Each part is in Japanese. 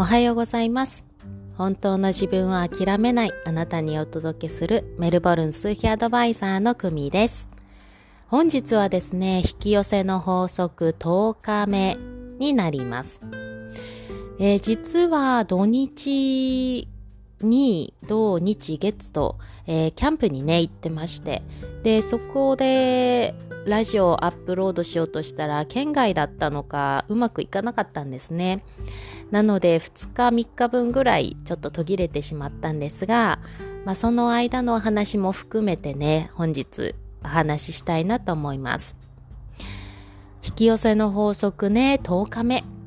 おはようございます。本当の自分を諦めないあなたにお届けするメルボルン数秘アドバイザーのクミです。本日はですね、引き寄せの法則10日目になります。えー実は土日に土日月と、えーキャンプにね行ってまして。でそこでラジオをアップロードしようとしたら県外だったのかうまくいかなかったんですね。なので2日3日分ぐらいちょっと途切れてしまったんですが、まあ、その間のお話も含めてね本日お話ししたいなと思います。引き寄せの法則ね10日目。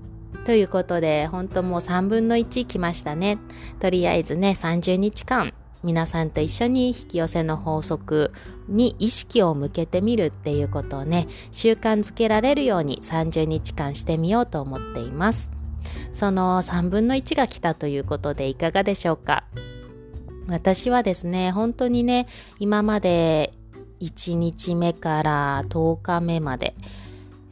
ということで、本当もう3分の1来ましたね。とりあえずね、30日間、皆さんと一緒に引き寄せの法則に意識を向けてみるっていうことをね、習慣づけられるように30日間してみようと思っています。その3分の1が来たということでいかがでしょうか？私はですね、本当にね、今まで1日目から10日目まで、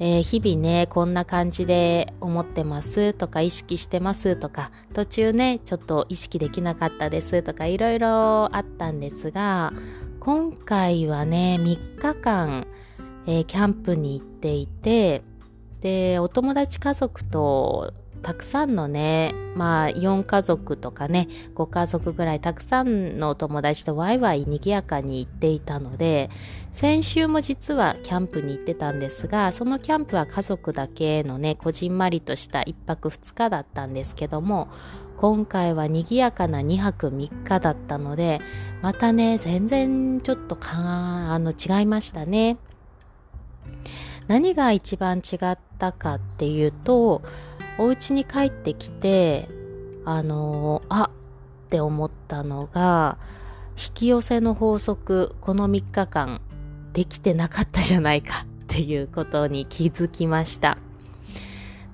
えー日々ねこんな感じで思ってますとか意識してますとか途中ねちょっと意識できなかったですとかいろいろあったんですが今回はね3日間、えーキャンプに行っていてでお友達家族とたくさんのねまあ4家族とかね5家族ぐらいたくさんのお友達とワイワイ賑やかに行っていたので先週も実はキャンプに行ってたんですがそのキャンプは家族だけのねこじんまりとした1泊2日だったんですけども今回は賑やかな2泊3日だったのでまたね全然ちょっとかあの違いましたね。何が一番違ったかっていうとお家に帰ってきてあのあって思ったのが引き寄せの法則この3日間できてなかったじゃないかっていうことに気づきました。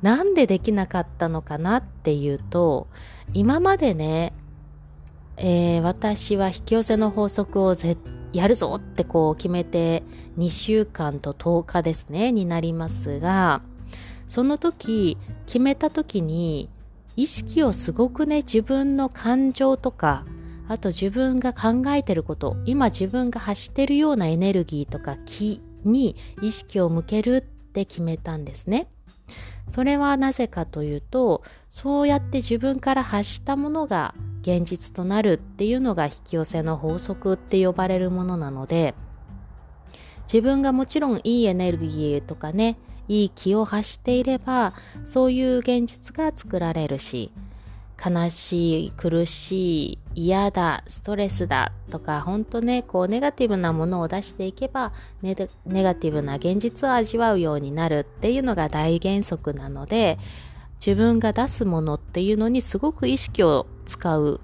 なんでできなかったのかなっていうと今までね、えー私は引き寄せの法則をぜやるぞってこう決めて2週間と10日ですねになりますがその時決めた時に意識をすごくね自分の感情とかあと自分が考えてること今自分が発してるようなエネルギーとか気に意識を向けるって決めたんですね。それはなぜかというとそうやって自分から発したものが現実となるっていうのが引き寄せの法則って呼ばれるものなので自分がもちろんいいエネルギーとかねいい気を発していればそういう現実が作られるし悲しい苦しい嫌だストレスだとか本当ねこうネガティブなものを出していけばネガネガティブな現実を味わうようになるっていうのが大原則なので自分が出すものっていうのにすごく意識を使う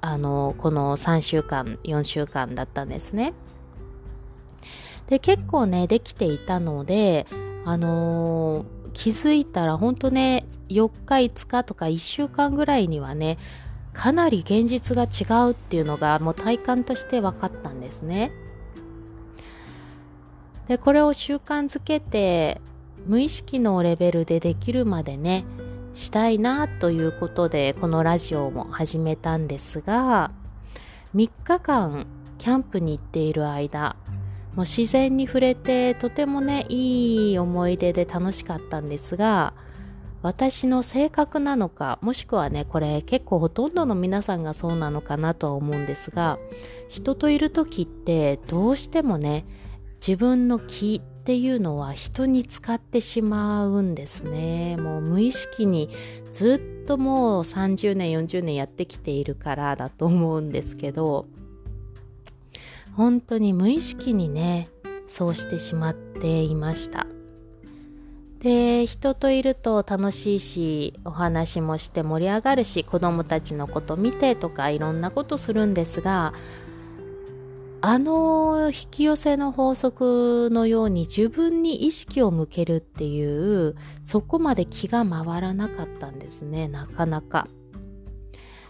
あのこの3週間4週間だったんですね。で結構ねできていたのであのー気づいたら本当ね4日5日とか1週間ぐらいにはねかなり現実が違うっていうのがもう体感として分かったんですね。でこれを習慣づけて無意識のレベルでできるまでねしたいなということでこのラジオも始めたんですが3日間キャンプに行っている間もう自然に触れてとてもねいい思い出で楽しかったんですが私の性格なのかもしくはねこれ結構ほとんどの皆さんがそうなのかなとは思うんですが人といる時ってどうしてもね自分の気っていうのは人に使ってしまうんですね。もう無意識にずっともう30年40年やってきているからだと思うんですけど本当に無意識にねそうしてしまっていました。で人といると楽しいしお話もして盛り上がるし子供たちのこと見てとかいろんなことするんですがあの引き寄せの法則のように自分に意識を向けるっていうそこまで気が回らなかったんですねなかなか。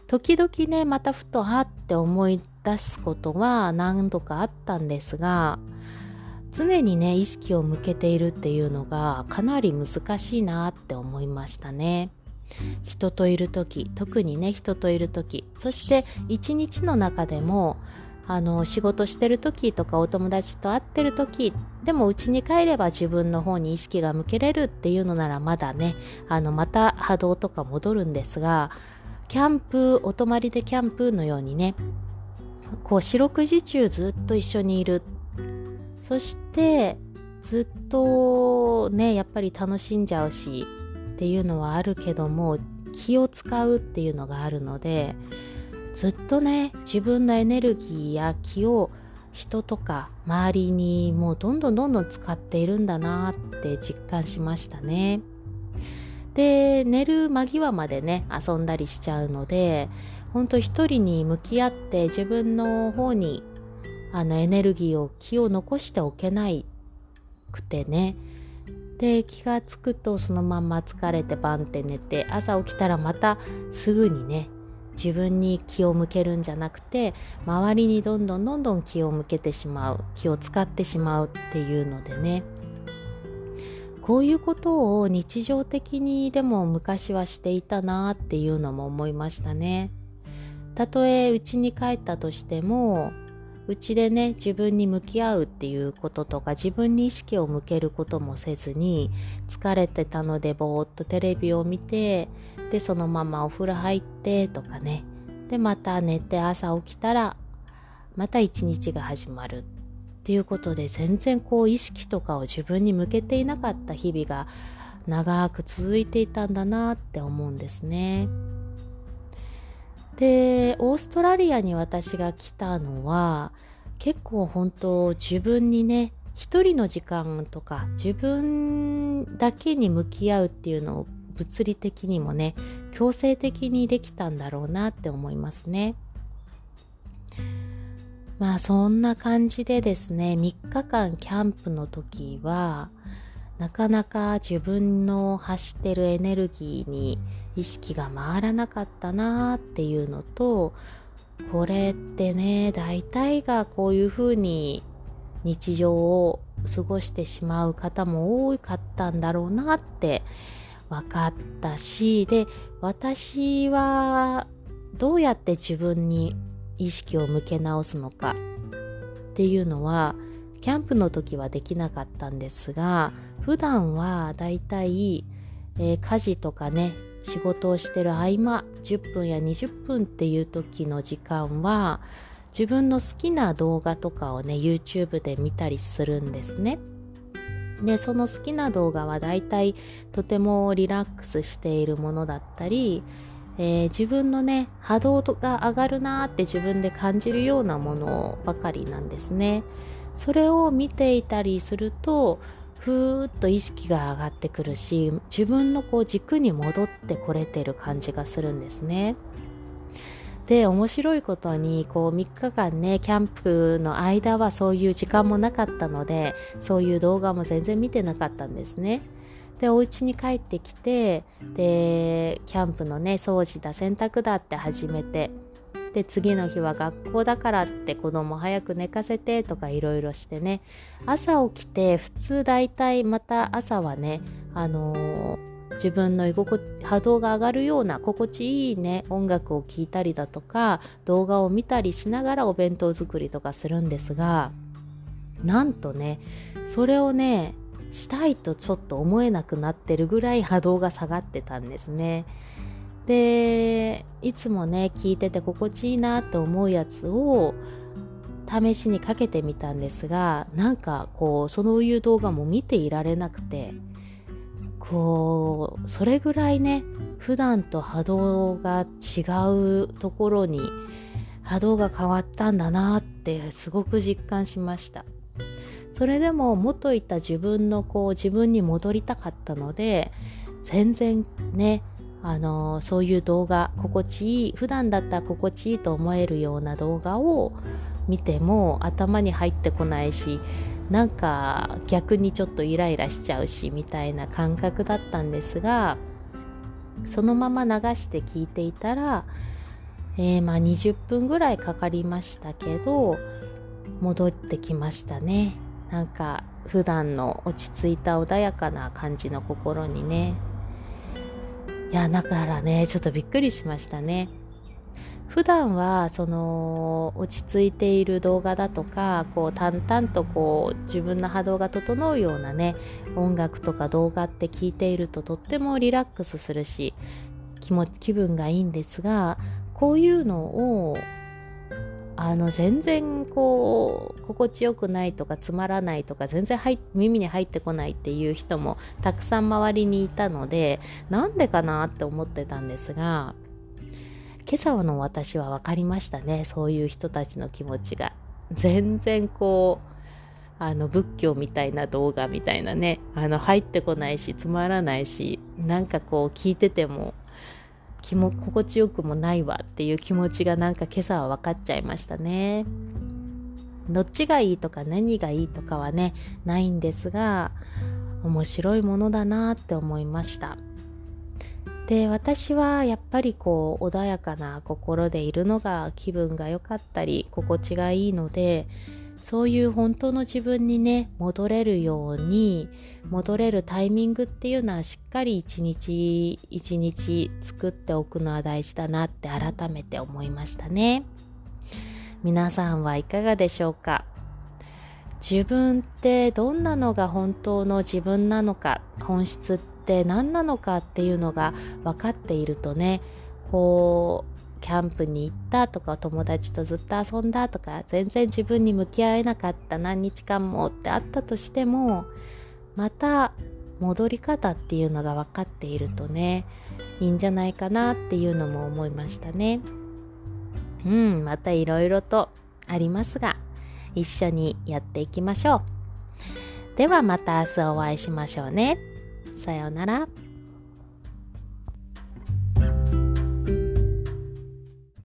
時々ねまたふとあって思い出すことは何度かあったんですが常にね意識を向けているっていうのがかなり難しいなって思いましたね。人といる時特にね人といる時そして一日の中でもあの仕事してる時とかお友達と会ってる時でも家に帰れば自分の方に意識が向けれるっていうのならまだねあのまた波動とか戻るんですがキャンプお泊まりでキャンプのようにねこう四六時中ずっと一緒にいる。そしてずっとねやっぱり楽しんじゃうしっていうのはあるけども気を使うっていうのがあるのでずっとね自分のエネルギーや気を人とか周りにもうどんどんどんどん使っているんだなって実感しましたね。で寝る間際までね遊んだりしちゃうので本当一人に向き合って自分の方にあのエネルギーを気を残しておけないくてねで気がつくとそのまんま疲れてバンって寝て朝起きたらまたすぐにね自分に気を向けるんじゃなくて周りにどんどんどんどん気を向けてしまう気を使ってしまうっていうのでね。こういうことを日常的にでも昔はしていたなっていうのも思いましたね。たとえ家に帰ったとしてもうちでね自分に向き合うっていうこととか自分に意識を向けることもせずに疲れてたのでぼーっとテレビを見てでそのままお風呂入ってとかねでまた寝て朝起きたらまた一日が始まるっていうことで全然こう意識とかを自分に向けていなかった日々が長く続いていたんだなって思うんですね。でオーストラリアに私が来たのは結構本当自分にね一人の時間とか自分だけに向き合うっていうのを物理的にもね強制的にできたんだろうなって思いますね。まあそんな感じでですね3日間キャンプの時はなかなか自分の発してるエネルギーに意識が回らなかったなっていうのとこれってね大体がこういうふうに日常を過ごしてしまう方も多かったんだろうなって分かったしで私はどうやって自分に意識を向け直すのかっていうのはキャンプの時はできなかったんですが普段はだいたい、え、家事とかね仕事をしてる合間10分や20分っていう時の時間は自分の好きな動画とかをね YouTube で見たりするんですね。でその好きな動画はだいたいとてもリラックスしているものだったり、えー、自分のね波動が上がるなーって自分で感じるようなものばかりなんですね。それを見ていたりするとふーっと意識が上がってくるし自分のこう軸に戻ってこれてる感じがするんですね。で面白いことにこう3日間ねキャンプの間はそういう時間もなかったのでそういう動画も全然見てなかったんですね。でお家に帰ってきてでキャンプのね掃除だ洗濯だって始めてで次の日は学校だからって子供早く寝かせてとかいろいろしてね朝起きて普通大体また朝はねあのー自分の居心波動が上がるような心地いいね音楽を聴いたりだとか動画を見たりしながらお弁当作りとかするんですがなんとねそれをねしたいとちょっと思えなくなってるぐらい波動が下がってたんですね。でいつもね聞いてて心地いいなと思うやつを試しにかけてみたんですがなんかこうそのいう動画も見ていられなくてこうそれぐらいね普段と波動が違うところに波動が変わったんだなってすごく実感しました。それでも元いた自分のこう自分に戻りたかったので全然ねあのそういう動画心地いい普段だったら心地いいと思えるような動画を見ても頭に入ってこないしなんか逆にちょっとイライラしちゃうしみたいな感覚だったんですがそのまま流して聞いていたら、えー、まあ20分ぐらいかかりましたけど戻ってきましたね。なんか普段の落ち着いた穏やかな感じの心にね。いやだからねちょっとびっくりしましたね。普段はその落ち着いている動画だとかこう淡々とこう自分の波動が整うようなね音楽とか動画って聞いているととってもリラックスするし気も気分がいいんですがこういうのをあの全然こう心地よくないとかつまらないとか全然耳に入ってこないっていう人もたくさん周りにいたのでなんでかなって思ってたんですが今朝の私は分かりましたねそういう人たちの気持ちが。全然こうあの仏教みたいな動画みたいなねあの入ってこないしつまらないしなんかこう聞いてても気も心地よくもないわっていう気持ちがなんか今朝は分かっちゃいましたね。どっちがいいとか何がいいとかはねないんですが面白いものだなって思いましたで私はやっぱりこう穏やかな心でいるのが気分が良かったり心地がいいのでそういう本当の自分にね戻れるように戻れるタイミングっていうのはしっかり一日一日作っておくのは大事だなって改めて思いましたね。皆さんはいかがでしょうか？自分ってどんなのが本当の自分なのか本質って何なのかっていうのが分かっているとねこうキャンプに行ったとか友達とずっと遊んだとか全然自分に向き合えなかった何日間もってあったとしてもまた戻り方っていうのが分かっているとねいいんじゃないかなっていうのも思いましたね。うんまたいろいろとありますが一緒にやっていきましょう。ではまた明日お会いしましょうね。さようなら。